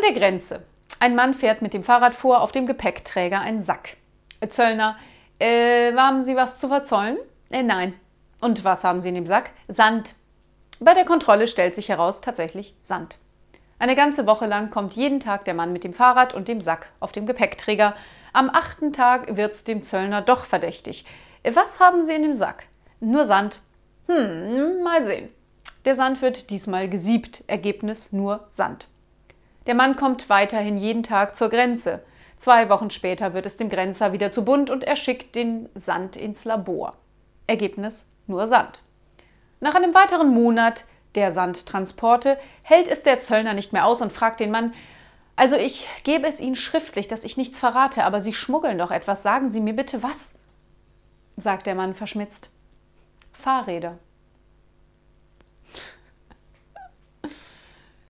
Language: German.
An der Grenze. Ein Mann fährt mit dem Fahrrad vor, auf dem Gepäckträger ein Sack. Zöllner, äh, haben Sie was zu verzollen? Äh, nein. Und was haben Sie in dem Sack? Sand. Bei der Kontrolle stellt sich heraus tatsächlich Sand. Eine ganze Woche lang kommt jeden Tag der Mann mit dem Fahrrad und dem Sack auf dem Gepäckträger. Am achten Tag wird's dem Zöllner doch verdächtig. Was haben Sie in dem Sack? Nur Sand. Hm, mal sehen. Der Sand wird diesmal gesiebt. Ergebnis nur Sand. Der Mann kommt weiterhin jeden Tag zur Grenze. Zwei Wochen später wird es dem Grenzer wieder zu bunt und er schickt den Sand ins Labor. Ergebnis nur Sand. Nach einem weiteren Monat der Sandtransporte hält es der Zöllner nicht mehr aus und fragt den Mann, also ich gebe es Ihnen schriftlich, dass ich nichts verrate, aber Sie schmuggeln doch etwas. Sagen Sie mir bitte was? sagt der Mann verschmitzt. Fahrräder.